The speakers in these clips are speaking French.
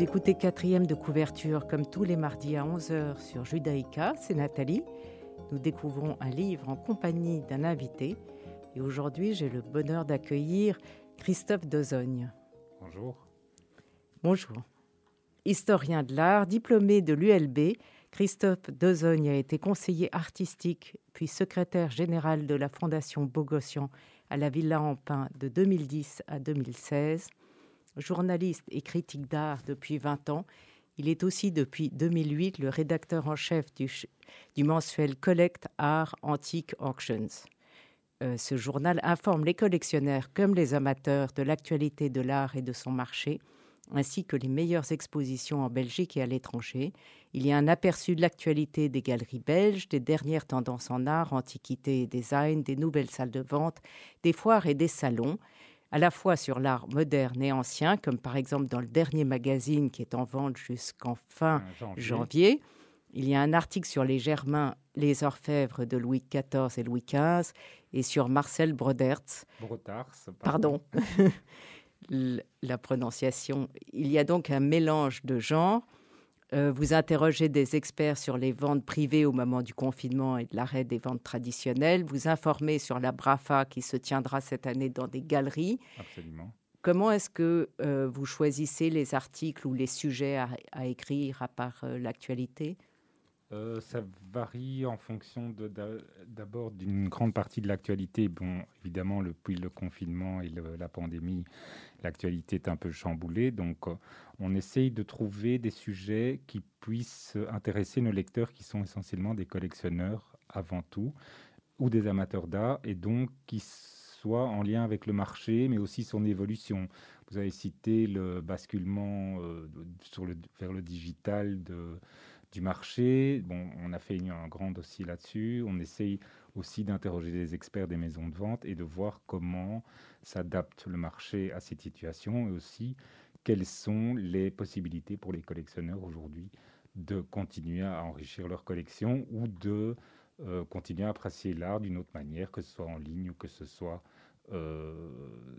Vous écoutez quatrième de couverture comme tous les mardis à 11h sur Judaïka, c'est Nathalie. Nous découvrons un livre en compagnie d'un invité et aujourd'hui j'ai le bonheur d'accueillir Christophe Dozogne. Bonjour. Bonjour. Historien de l'art, diplômé de l'ULB, Christophe Dozogne a été conseiller artistique puis secrétaire général de la Fondation Bogossian à la Villa en Pin de 2010 à 2016 journaliste et critique d'art depuis 20 ans, il est aussi depuis 2008 le rédacteur en chef du, du mensuel Collect Art Antique Auctions. Euh, ce journal informe les collectionneurs comme les amateurs de l'actualité de l'art et de son marché, ainsi que les meilleures expositions en Belgique et à l'étranger. Il y a un aperçu de l'actualité des galeries belges, des dernières tendances en art, antiquité et design, des nouvelles salles de vente, des foires et des salons à la fois sur l'art moderne et ancien, comme par exemple dans le dernier magazine qui est en vente jusqu'en fin ah, janvier. Il y a un article sur les Germains, les orfèvres de Louis XIV et Louis XV, et sur Marcel Brodertz. pardon. pardon. la prononciation. Il y a donc un mélange de genres. Euh, vous interrogez des experts sur les ventes privées au moment du confinement et de l'arrêt des ventes traditionnelles. Vous informez sur la BRAFA qui se tiendra cette année dans des galeries. Absolument. Comment est-ce que euh, vous choisissez les articles ou les sujets à, écrire à part euh, l'actualité? Ça varie en fonction d'abord d'une grande partie de l'actualité. Bon, évidemment, depuis le confinement et la pandémie, l'actualité est un peu chamboulée. Donc, on essaye de trouver des sujets qui puissent intéresser nos lecteurs qui sont essentiellement des collectionneurs avant tout ou des amateurs d'art et donc qui soient en lien avec le marché mais aussi son évolution. Vous avez cité le basculement euh, vers le digital de, du marché. Bon, on a fait un grand dossier là-dessus. On essaye aussi d'interroger des experts des maisons de vente et de voir comment s'adapte le marché à cette situation et aussi quelles sont les possibilités pour les collectionneurs aujourd'hui de continuer à enrichir leur collection ou de euh, continuer à apprécier l'art d'une autre manière, que ce soit en ligne ou que ce soit euh,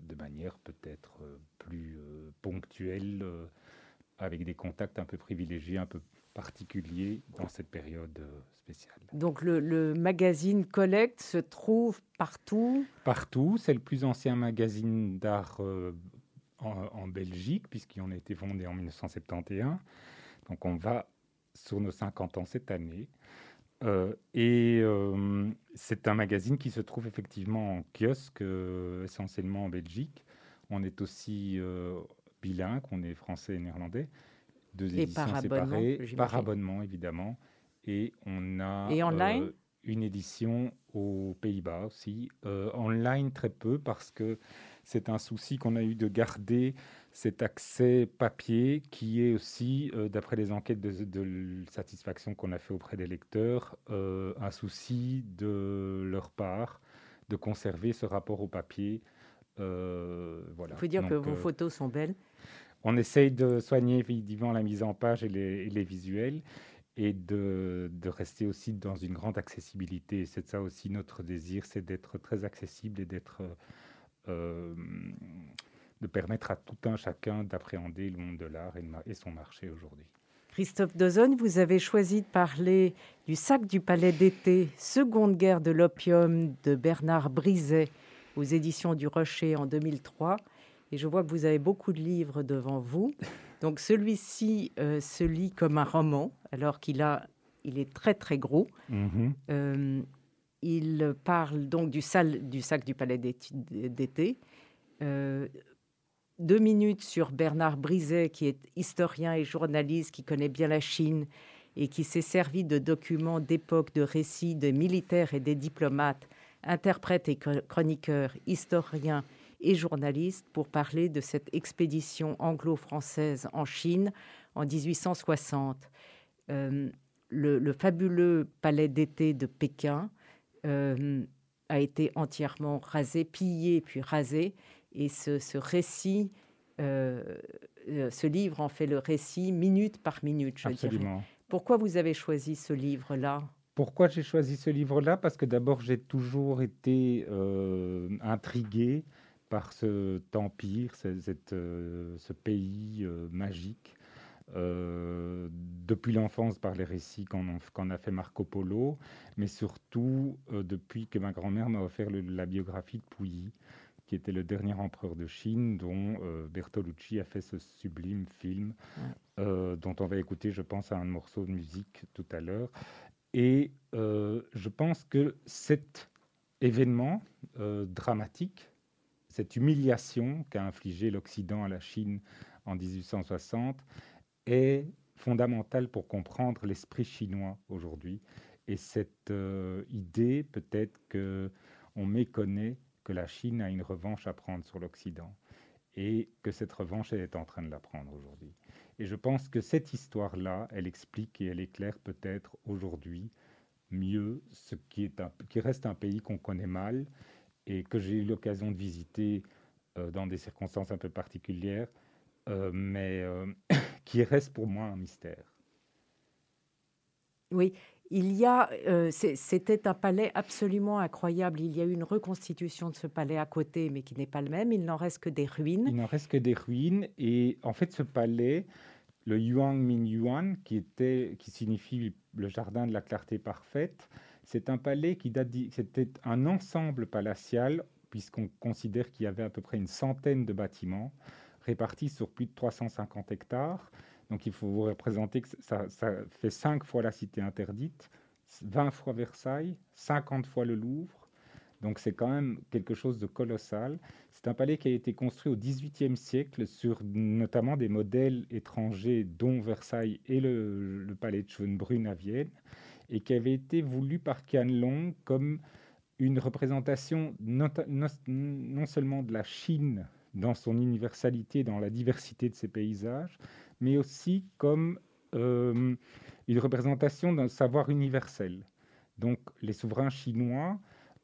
de manière peut-être euh, plus ponctuelle, avec des contacts un peu privilégiés, un peu particuliers dans cette période spéciale. Donc le, magazine Collect se trouve partout? Partout, c'est le plus ancien magazine d'art en, Belgique, puisqu'il en a été fondé en 1971. Donc on va sur nos 50 ans cette année. Euh, et euh, c'est un magazine qui se trouve effectivement en kiosque, euh, essentiellement en Belgique. On est aussi bilingue, on est français et néerlandais. Deux éditions séparées, par abonnement évidemment. Et on a et online une édition aux Pays-Bas aussi. online très peu parce que c'est un souci qu'on a eu de garder cet accès papier qui est aussi, euh, d'après les enquêtes de, satisfaction qu'on a fait auprès des lecteurs, euh, un souci de leur part de conserver ce rapport au papier. Euh, voilà. Il faut dire que vos photos sont belles. On essaye de soigner évidemment la mise en page et les, visuels et de, rester aussi dans une grande accessibilité. C'est ça aussi notre désir, c'est d'être très accessible et d'être euh, de permettre à tout un chacun d'appréhender le monde de l'art et, son marché aujourd'hui. Christophe Dozone, vous avez choisi de parler du sac du palais d'été, Seconde guerre de l'opium de Bernard Brizet aux éditions du Rocher en 2003. Et je vois que vous avez beaucoup de livres devant vous. Donc celui-ci euh, se lit comme un roman, alors qu'il a, il est très très gros. Mm-hmm. Euh, il parle donc du, du sac du palais d'été. Euh, deux minutes sur Bernard Brizet, qui est historien et journaliste, qui connaît bien la Chine et qui s'est servi de documents d'époque, de récits des militaires et des diplomates, interprètes et chroniqueurs, historiens et journalistes pour parler de cette expédition anglo-française en Chine en 1860. Euh, le, fabuleux palais d'été de Pékin euh, a été entièrement rasé, pillé puis rasé. Et ce, récit, ce livre en fait le récit minute par minute, je Absolument. Pourquoi vous avez choisi ce livre-là? Pourquoi j'ai choisi ce livre-là? Parce que d'abord, j'ai toujours été intrigué par cet empire, ce pays magique euh, depuis l'enfance par les récits qu'en a fait Marco Polo, mais surtout euh, depuis que ma grand-mère m'a offert la biographie de Puyi, qui était le dernier empereur de Chine, dont euh, Bertolucci a fait ce sublime film, dont on va écouter, je pense, un morceau de musique tout à l'heure. Et je pense que cet événement dramatique, cette humiliation qu'a infligé l'Occident à la Chine en 1860, est fondamentale pour comprendre l'esprit chinois aujourd'hui. Et cette euh, idée, peut-être qu'on méconnaît que la Chine a une revanche à prendre sur l'Occident et que cette revanche, elle est en train de la prendre aujourd'hui. Et je pense que cette histoire-là, elle explique et elle éclaire peut-être aujourd'hui mieux ce qui reste un pays qu'on connaît mal et que j'ai eu l'occasion de visiter euh, dans des circonstances un peu particulières, euh, mais qui reste pour moi un mystère. Oui, il y a, euh, c'était un palais absolument incroyable. Il y a eu une reconstitution de ce palais à côté, mais qui n'est pas le même. Il n'en reste que des ruines. Il n'en reste que des ruines. Et en fait, ce palais, le Yuan Min Yuan, qui, était, qui signifie le jardin de la clarté parfaite, c'est un palais qui date, c'était un ensemble palatial, puisqu'on considère qu'il y avait à peu près une centaine de bâtiments répartis sur plus de 350 hectares. Donc il faut vous représenter que ça, fait 5 fois la cité interdite, 20 fois Versailles, 50 fois le Louvre. Donc c'est quand même quelque chose de colossal. C'est un palais qui a été construit au XVIIIe siècle sur notamment des modèles étrangers, dont Versailles et le, palais de Schönbrunn à Vienne, et qui avait été voulu par Long comme une représentation non seulement de la Chine dans son universalité, dans la diversité de ses paysages, mais aussi comme euh, une représentation d'un savoir universel. Donc les souverains chinois,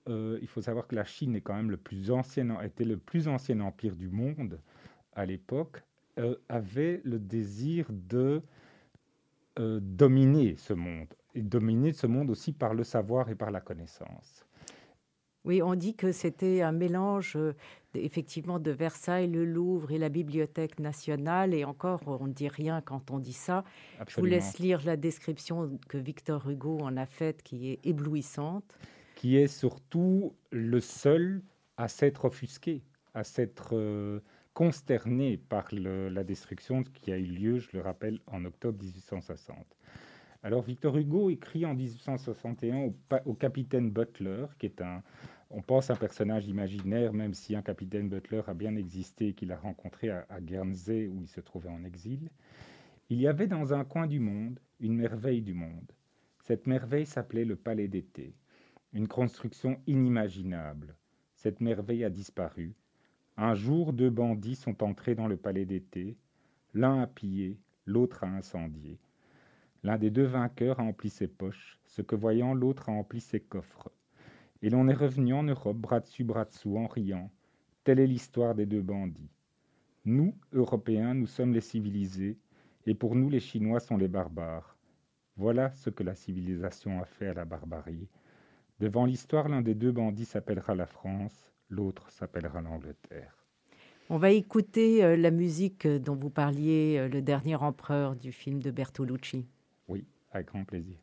euh, il faut savoir que la Chine était le plus ancien empire du monde à l'époque, euh, avait le désir de dominer ce monde, et dominer ce monde aussi par le savoir et par la connaissance. Oui, on dit que c'était un mélange effectivement de Versailles, le Louvre et la Bibliothèque nationale. Et encore, on ne dit rien quand on dit ça. Je vous laisse lire la description que Victor Hugo en a faite, qui est éblouissante. Qui est surtout le seul à s'être offusqué, à s'être euh, consterné par la destruction qui a eu lieu, je le rappelle, en octobre 1860. Alors Victor Hugo écrit en 1861 au capitaine Butler, qui est un, on pense à un personnage imaginaire, même si un capitaine Butler a bien existé et qu'il a rencontré à, Guernsey où il se trouvait en exil. Il y avait dans un coin du monde une merveille du monde. Cette merveille s'appelait le palais d'été, une construction inimaginable. Cette merveille a disparu. Un jour, deux bandits sont entrés dans le palais d'été. L'un a pillé, l'autre a incendié. L'un des deux vainqueurs a empli ses poches, ce que voyant l'autre a empli ses coffres. Et l'on est revenu en Europe bras dessus bras dessous en riant. Telle est l'histoire des deux bandits. Nous, Européens, nous sommes les civilisés, et pour nous les Chinois sont les barbares. Voilà ce que la civilisation a fait à la barbarie. Devant l'histoire, l'un des deux bandits s'appellera la France, l'autre s'appellera l'Angleterre. On va écouter euh, la musique dont vous parliez, euh, le dernier empereur du film de Bertolucci. Oui, avec grand plaisir.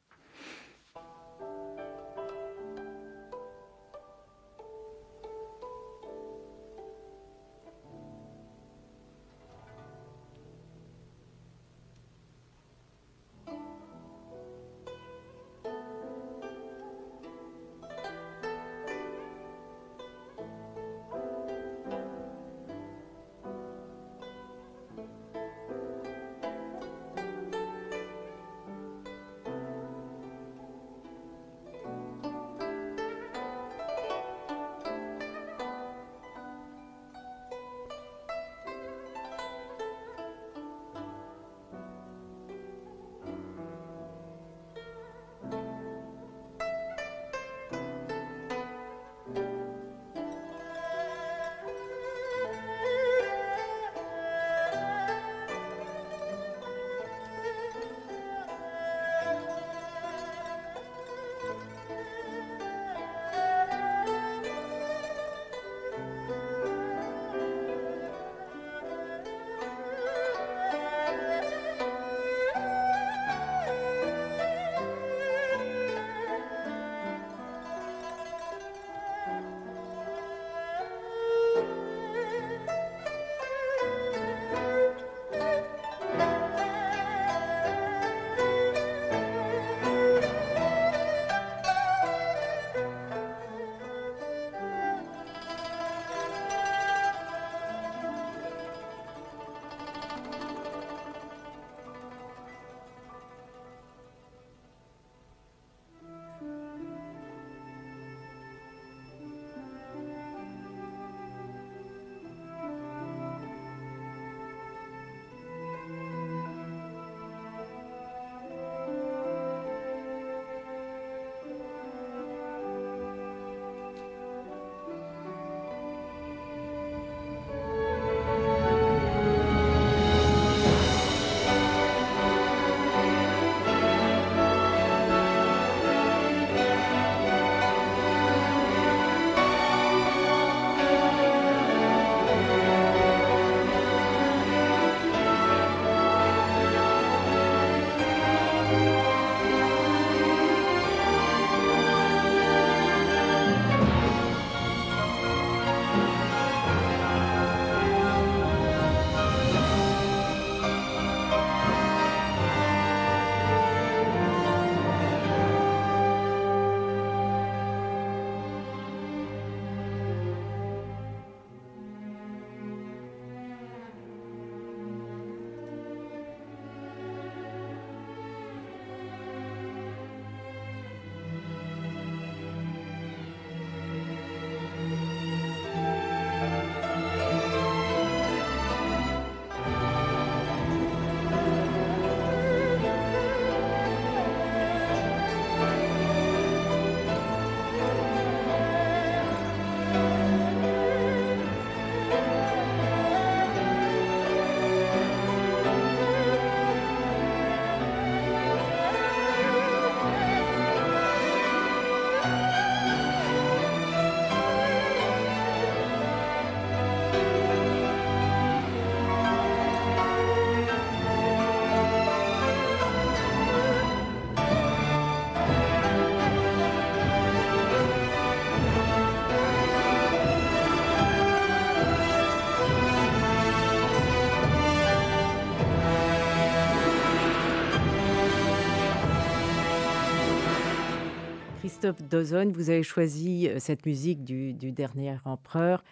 Christophe Dozogne, vous avez choisi cette musique du, dernier empereur.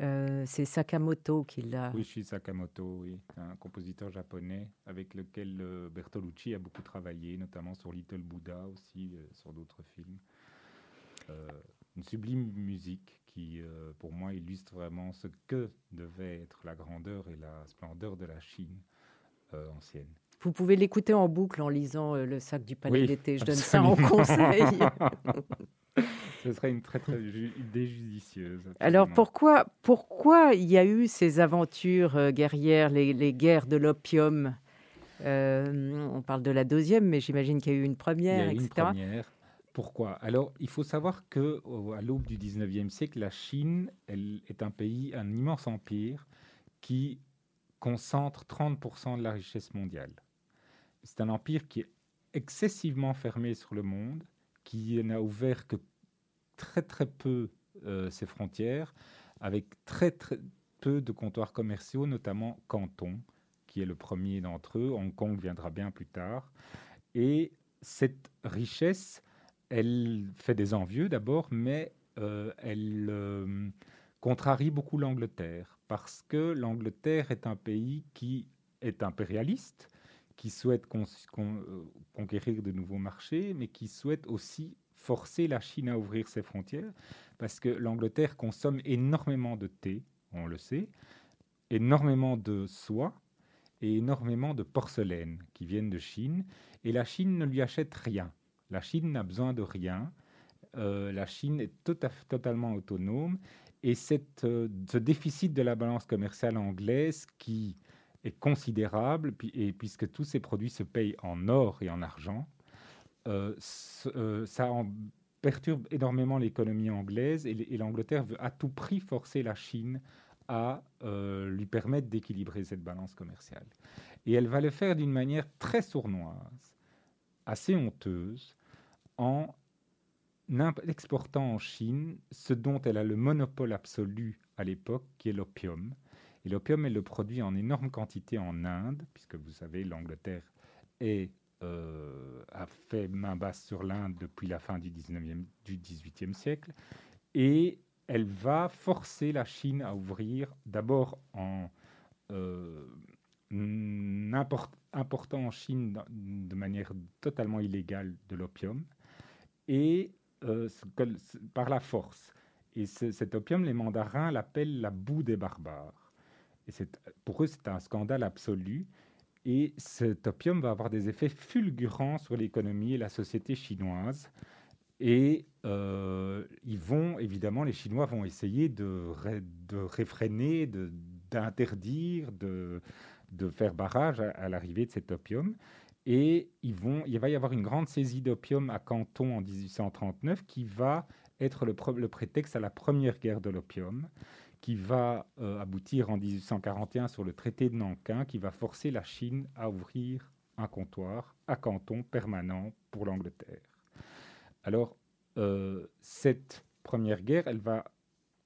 Euh, c'est Sakamoto qui l'a. Oui, suis Sakamoto, oui, un compositeur japonais avec lequel euh, Bertolucci a beaucoup travaillé, notamment sur Little Buddha aussi, euh, sur d'autres films. une sublime musique qui, pour moi, illustre vraiment ce que devait être la grandeur et la splendeur de la Chine ancienne. Vous pouvez l'écouter en boucle en lisant Le sac du palais d'été. Je donne ça en conseil. Ce serait une très, très idée judicieuse. Alors pourquoi, pourquoi il y a eu ces aventures euh, guerrières, les, guerres de l'opium? Euh, On parle de la deuxième, mais j'imagine qu'il y a eu une première, il y a Une première. Pourquoi? Alors, il faut savoir que à l'aube du 19e siècle, la Chine elle, est un pays, un immense empire qui concentre 30% de la richesse mondiale. C'est un empire qui est excessivement fermé sur le monde, qui n'a ouvert que très très peu euh, ses frontières, avec très très peu de comptoirs commerciaux, notamment Canton, qui est le premier d'entre eux. Hong Kong viendra bien plus tard. Et cette richesse, elle fait des envieux d'abord, mais euh, elle euh, contrarie beaucoup l'Angleterre, parce que l'Angleterre est un pays qui est impérialiste, qui souhaite conquérir de nouveaux marchés, mais qui souhaite aussi forcer la Chine à ouvrir ses frontières, parce que l'Angleterre consomme énormément de thé, on le sait, énormément de soie et énormément de porcelaine qui viennent de Chine, et la Chine ne lui achète rien. La Chine n'a besoin de rien. Euh, la Chine est totalement autonome, et cette, euh, ce déficit de la balance commerciale anglaise qui est considérable, et puisque tous ces produits se payent en or et en argent, euh, euh, ça perturbe énormément l'économie anglaise et l'Angleterre veut à tout prix forcer la Chine à euh, lui permettre d'équilibrer cette balance commerciale. Et elle va le faire d'une manière très sournoise, assez honteuse, en exportant en Chine ce dont elle a le monopole absolu à l'époque, qui est l'opium. Et l'opium, elle le produit en énorme quantité en Inde, puisque vous savez, l'Angleterre euh, a fait main basse sur l'Inde depuis la fin du, 19e, du 18e siècle. Et elle va forcer la Chine à ouvrir d'abord en euh, important en Chine de manière totalement illégale de l'opium et euh, par la force. Et cet opium, les mandarins l'appellent la boue des barbares. Pour eux, c'est un scandale absolu. Et cet opium va avoir des effets fulgurants sur l'économie et la société chinoise. Et euh, ils vont, évidemment, les Chinois vont essayer de, de réfréner, d'interdire, de, de, faire barrage à, l'arrivée de cet opium. Et il va y avoir une grande saisie d'opium à Canton en 1839 qui va être le prétexte à la première guerre de l'opium qui va euh, aboutir en 1841 sur le traité de Nankin, qui va forcer la Chine à ouvrir un comptoir à Canton permanent pour l'Angleterre. Alors, euh, cette première guerre, elle va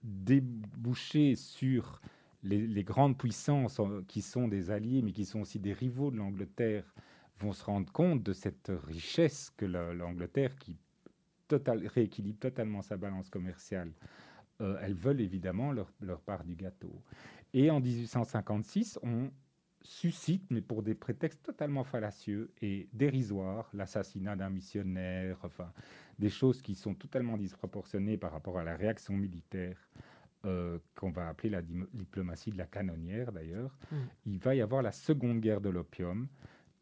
déboucher sur les, grandes puissances euh, qui sont des alliés, mais qui sont aussi des rivaux de l'Angleterre, vont se rendre compte de cette richesse que l'Angleterre, qui rééquilibre totalement sa balance commerciale, euh, elles veulent évidemment leur, part du gâteau. Et en 1856, on suscite, mais pour des prétextes totalement fallacieux et dérisoires, l'assassinat d'un missionnaire, enfin, des choses qui sont totalement disproportionnées par rapport à la réaction militaire euh, qu'on va appeler la diplomatie de la canonnière d'ailleurs. Mm. Il va y avoir la seconde guerre de l'opium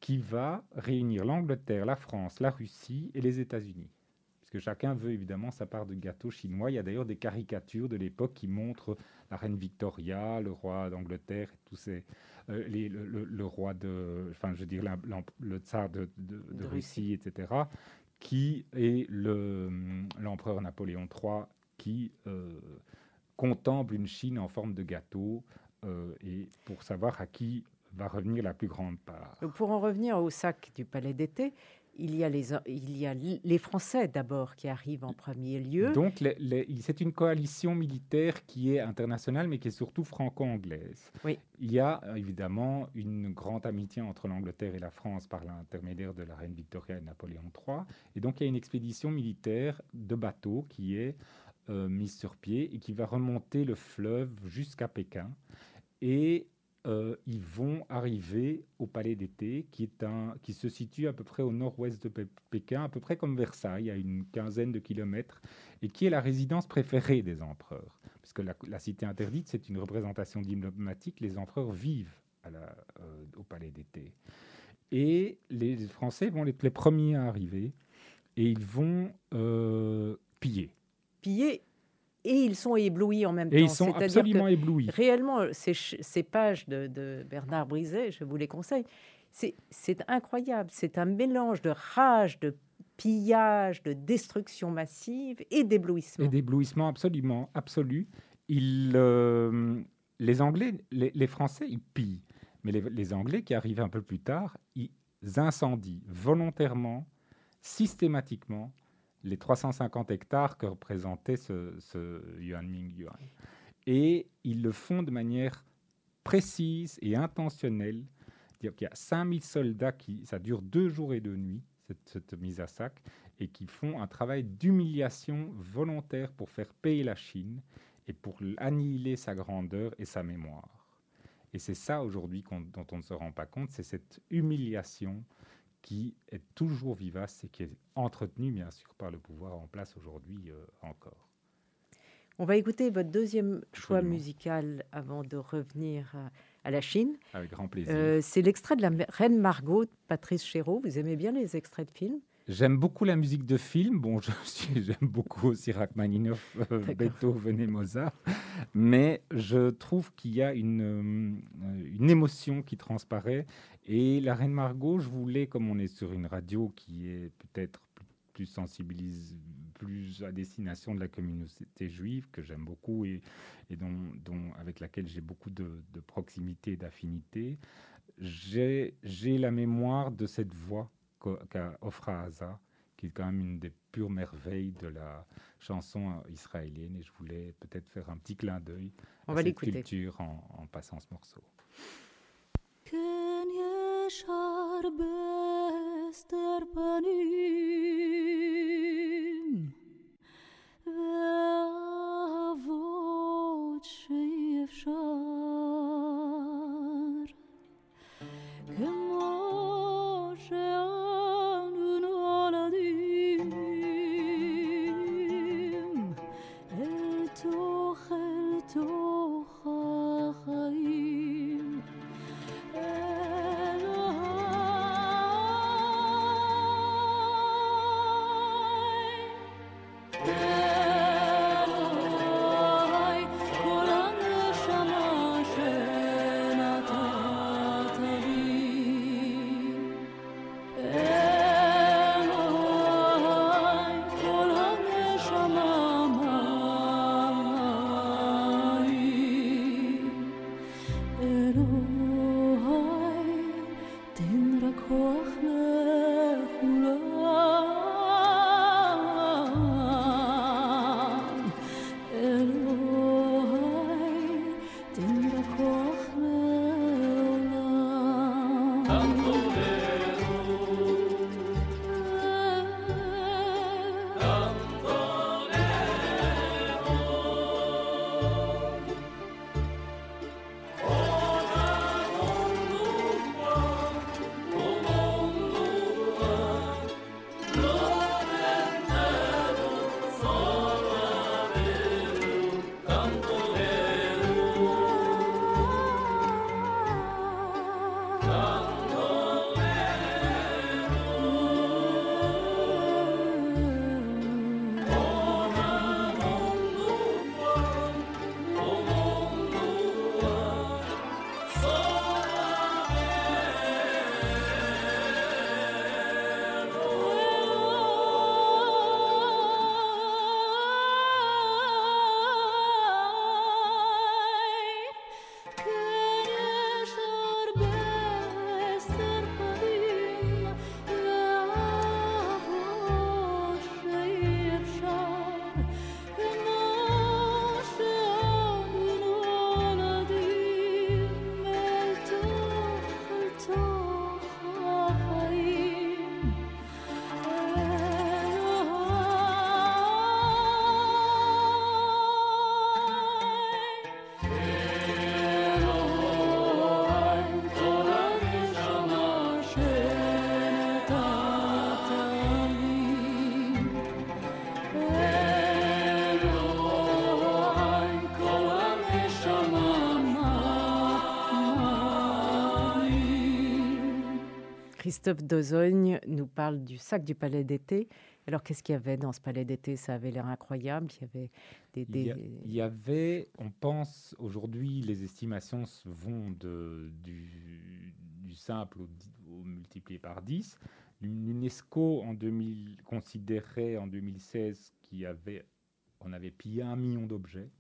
qui va réunir l'Angleterre, la France, la Russie et les États-Unis parce que chacun veut évidemment sa part de gâteau chinois. Il y a d'ailleurs des caricatures de l'époque qui montrent la reine Victoria, le roi d'Angleterre, tous ces, euh, les, le, roi de, enfin je veux dire le tsar de, Russie, etc., qui est l'empereur Napoléon III qui euh, contemple une Chine en forme de gâteau euh, et pour savoir à qui va revenir la plus grande part. Pour en revenir au sac du palais d'été, il y a les, il y a les Français d'abord qui arrivent en premier lieu. Donc, c'est une coalition militaire qui est internationale, mais qui est surtout franco-anglaise. Oui. Il y a évidemment une grande amitié entre l'Angleterre et la France par l'intermédiaire de la reine Victoria et Napoléon III. Et donc, il y a une expédition militaire de bateaux qui est euh, mise sur pied et qui va remonter le fleuve jusqu'à Pékin. Et euh, ils vont arriver au Palais d'été, qui, qui se situe à peu près au nord-ouest de Pékin, à peu près comme Versailles, à une quinzaine de kilomètres, et qui est la résidence préférée des empereurs. Puisque la, la cité interdite, c'est une représentation diplomatique, les empereurs vivent euh, au Palais d'été. Et les Français vont être les premiers à arriver, et ils vont euh, piller. Piller et ils sont éblouis en même temps. Ils sont absolument éblouis. Réellement, ces, ces pages de, Bernard Brizet, je vous les conseille, c'est incroyable. C'est un mélange de rage, de pillage, de destruction massive et d'éblouissement. Et d'éblouissement absolument absolu. Euh, les Anglais, les, Français, ils pillent. Mais les, les Anglais qui arrivent un peu plus tard, ils incendient volontairement, systématiquement, les 350 hectares que représentait ce, Yuan Yuan. Et ils le font de manière précise et intentionnelle. Il y a 5000 soldats qui, ça dure deux jours et deux nuits, cette, mise à sac, et qui font un travail d'humiliation volontaire pour faire payer la Chine et pour annihiler sa grandeur et sa mémoire. Et c'est ça aujourd'hui dont on ne se rend pas compte, c'est cette humiliation qui est toujours vivace et qui est entretenu, bien sûr, par le pouvoir en place aujourd'hui euh, encore. On va écouter votre deuxième choix musical avant de revenir à, la Chine. Avec grand plaisir. Euh, c'est l'extrait de la Reine Margot de Patrice Chéreau. Vous aimez bien les extraits de films? J'aime beaucoup la musique de film. Bon, j'aime beaucoup aussi Rachmaninoff, euh, Beethoven et Mozart. Mais je trouve qu'il y a une, euh, une émotion qui transparaît. Et la Reine Margot, je voulais, comme on est sur une radio qui est peut-être plus sensibilisée, plus à destination de la communauté juive, que j'aime beaucoup et, et dont, dont, avec laquelle j'ai beaucoup de, de proximité et d'affinité, j'ai la mémoire de cette voix qu'a Ofra qui est quand même une des pures merveilles de la chanson israélienne. Et je voulais peut-être faire un petit clin d'œil à va cette culture en, passant ce morceau. Christophe Dozogne nous parle du sac du palais d'été. Alors, qu'est-ce qu'il y avait dans ce palais d'été? Ça avait l'air incroyable. Il y avait des. Il, y avait, on pense, aujourd'hui, les estimations vont de, du, simple au, multiplié par 10. L'UNESCO, en 2000, considérait en 2016 qu'il y avait, on avait pillé un million d'objets.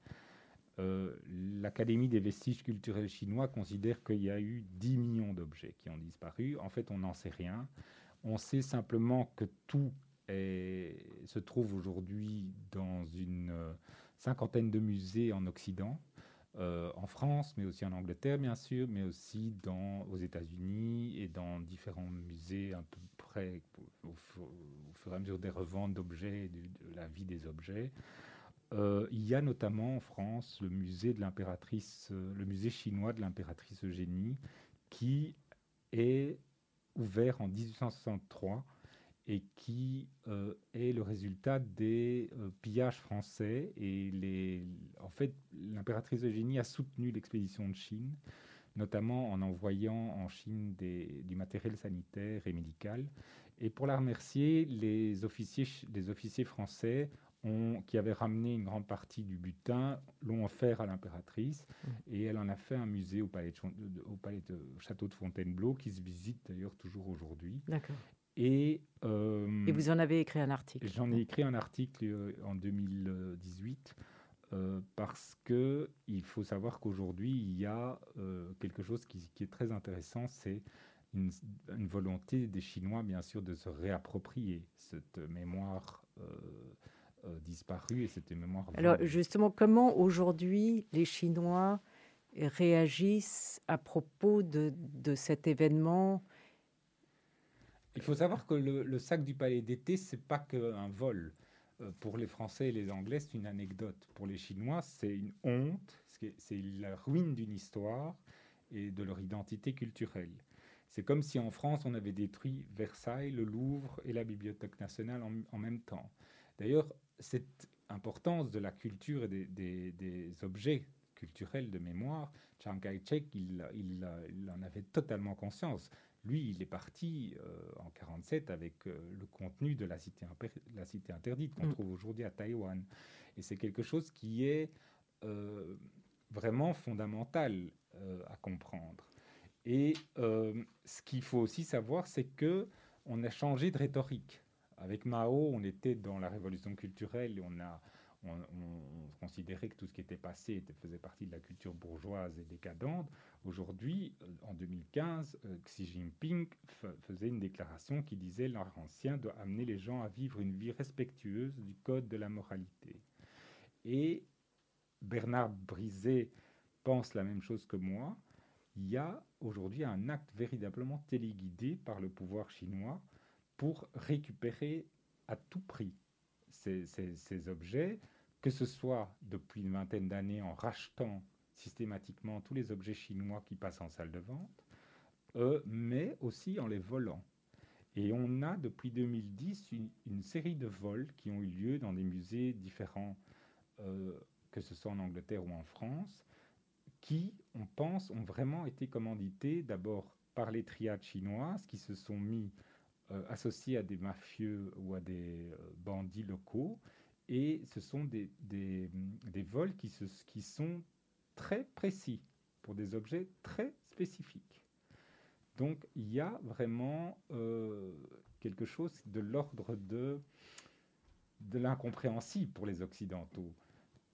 Euh, L'Académie des vestiges culturels chinois considère qu'il y a eu 10 millions d'objets qui ont disparu. En fait, on n'en sait rien. On sait simplement que tout se trouve aujourd'hui dans une euh, cinquantaine de musées en Occident, euh, en France, mais aussi en Angleterre, bien sûr, mais aussi aux États-Unis et dans différents musées un peu près au, fur et à mesure des reventes d'objets, de, la vie des objets. Euh, il y a notamment en France euh, le musée chinois de l'impératrice Eugénie, qui est ouvert en 1863 et qui euh, est le résultat des pillages français. Et en fait, l'impératrice Eugénie a soutenu l'expédition de Chine, notamment en envoyant en Chine du matériel sanitaire et médical. Et pour la remercier, les officiers, les officiers français qui avait ramené une grande partie du butin, l'ont offert à l'impératrice mmh. et elle en a fait un musée au palais, de, au palais de château de Fontainebleau qui se visite d'ailleurs toujours aujourd'hui. D'accord. Et, euh, et, vous en avez écrit un article J'en ai écrit un article euh, en 2018 euh, parce que il faut savoir qu'aujourd'hui il y a quelque chose qui, qui, est très intéressant, c'est une, une, volonté des Chinois bien sûr de se réapproprier cette mémoire disparu et c'était mémoire. Alors justement, comment aujourd'hui les Chinois réagissent à propos de, de cet événement? Il faut savoir que le, sac du palais d'été, c'est pas qu'un vol. Euh, pour les Français et les Anglais, c'est une anecdote. Pour les Chinois, c'est une honte, c'est la ruine d'une histoire et de leur identité culturelle. C'est comme si en France, on avait détruit Versailles, le Louvre et la Bibliothèque nationale en, en même temps. D'ailleurs, cette importance de la culture et des, objets culturels de mémoire, Chiang Kai-shek, il, en avait totalement conscience. Lui, il est parti euh, en 47 avec euh, le contenu de la cité, la cité interdite qu'on mm. trouve aujourd'hui à Taïwan. Et c'est quelque chose qui est euh, vraiment fondamental à comprendre. Et ce qu'il faut aussi savoir, c'est que on a changé de rhétorique. Avec Mao, on était dans la révolution culturelle et on a on, considérait que tout ce qui était passé faisait partie de la culture bourgeoise et décadente. Aujourd'hui, euh, en 2015, euh, Xi Jinping faisait une déclaration qui disait l'art ancien doit amener les gens à vivre une vie respectueuse du code de la moralité. Et Bernard Brisé pense la même chose que moi. Il y a aujourd'hui un acte véritablement téléguidé par le pouvoir chinois pour récupérer à tout prix ces, objets, que ce soit depuis une vingtaine d'années en rachetant systématiquement tous les objets chinois qui passent en salle de vente, euh, mais aussi en les volant. Et on a depuis 2010 une, série de vols qui ont eu lieu dans des musées différents, euh, que ce soit en Angleterre ou en France, qui, on pense, ont vraiment été commandités d'abord par les triades chinoises qui se sont mis associés à des mafieux ou à des euh, bandits locaux. Et ce sont des, des, des vols qui, se, qui sont très précis pour des objets très spécifiques. Donc il y a vraiment euh, quelque chose de l'ordre de, de l'incompréhensible pour les Occidentaux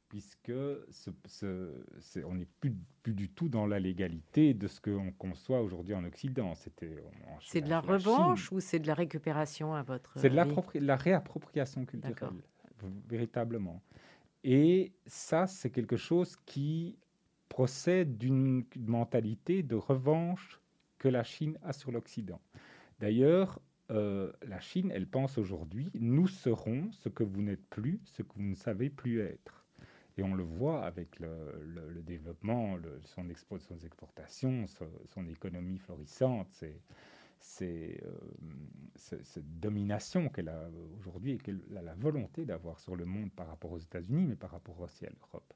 puisque ce, on n'est plus, plus, du tout dans la légalité de ce qu'on conçoit aujourd'hui en Occident. C'était, c'est de la, revanche ou c'est de la récupération à votre C'est de la, la, réappropriation culturelle, véritablement. Et ça, c'est quelque chose qui procède d'une mentalité de revanche que la Chine a sur l'Occident. D'ailleurs, euh, la Chine, elle pense aujourd'hui, nous serons ce que vous n'êtes plus, ce que vous ne savez plus être. Et on le voit avec le, développement, son, expo, son exportation, son, économie florissante, euh, cette domination qu'elle a aujourd'hui et qu'elle a la volonté d'avoir sur le monde par rapport aux États-Unis, mais par rapport aussi à l'Europe.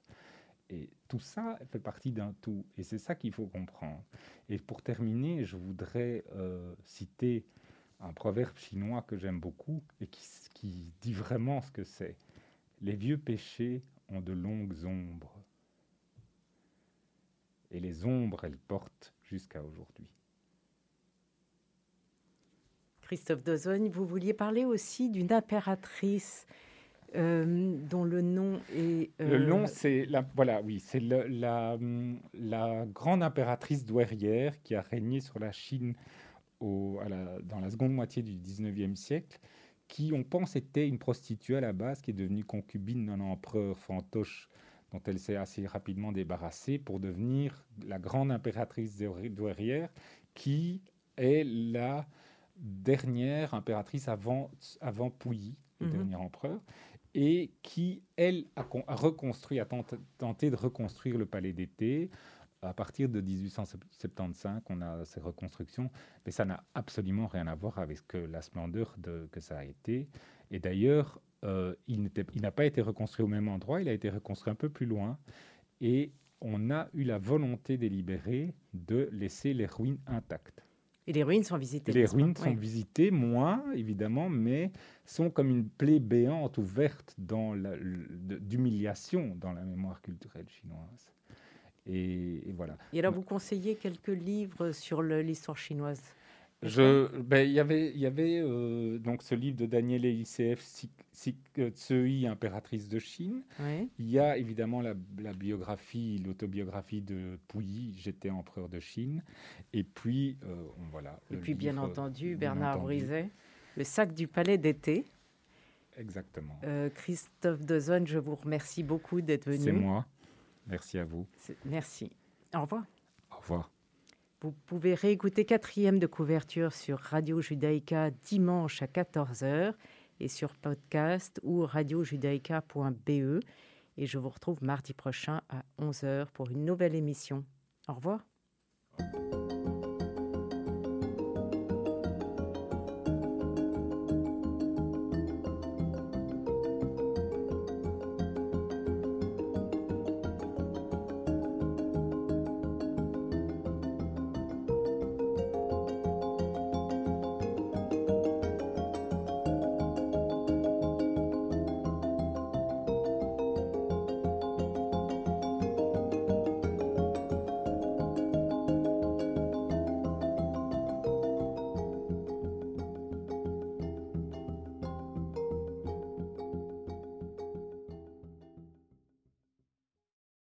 Et tout ça fait partie d'un tout. Et c'est ça qu'il faut comprendre. Et pour terminer, je voudrais euh, citer un proverbe chinois que j'aime beaucoup et qui dit vraiment ce que c'est. Les vieux péchés ont de longues ombres. Et les ombres, elles portent jusqu'à aujourd'hui. Christophe Dozogne, vous vouliez parler aussi d'une impératrice euh, dont le nom est. Le nom, c'est la, voilà, oui, c'est la, la grande impératrice douairière qui a régné sur la Chine au, dans la seconde moitié du 19e siècle, qui, on pense, était une prostituée à la base, qui est devenue concubine d'un empereur fantoche dont elle s'est assez rapidement débarrassée pour devenir la grande impératrice douairière, qui est la dernière impératrice avant, avant Pouilly, le mhm. dernier empereur, et qui, elle, a, reconstruit, a tenté, de reconstruire le palais d'été. À partir de 1875, on a ces reconstructions, mais ça n'a absolument rien à voir avec la splendeur de, que ça a été. Et d'ailleurs, euh, il n'a pas été reconstruit au même endroit, il a été reconstruit un peu plus loin. Et on a eu la volonté délibérée de laisser les ruines intactes. Et les ruines sont visitées. Les ruines sont visitées, moins évidemment, mais sont comme une plaie béante ouverte dans d'humiliation dans la mémoire culturelle chinoise. Et, voilà. Et alors, vous conseillez quelques livres sur l'histoire chinoise? Je, ben, y avait, il y avait euh, donc ce livre de Daniel Elisseev, Tsui, impératrice de Chine. Il y a évidemment la, biographie, l'autobiographie de Pouilly, J'étais empereur de Chine. Et puis, euh, voilà. Et puis, bien entendu, Bernard Brizet, Le sac du palais d'été. Exactement. Euh, Christophe Dezone, je vous remercie beaucoup d'être venu. C'est moi. Merci à vous. Merci. Au revoir. Au revoir. Vous pouvez réécouter quatrième de couverture sur Radio Judaïka dimanche à 14h et sur podcast ou radiojudaïka.be. Et je vous retrouve mardi prochain à 11h pour une nouvelle émission. Au revoir.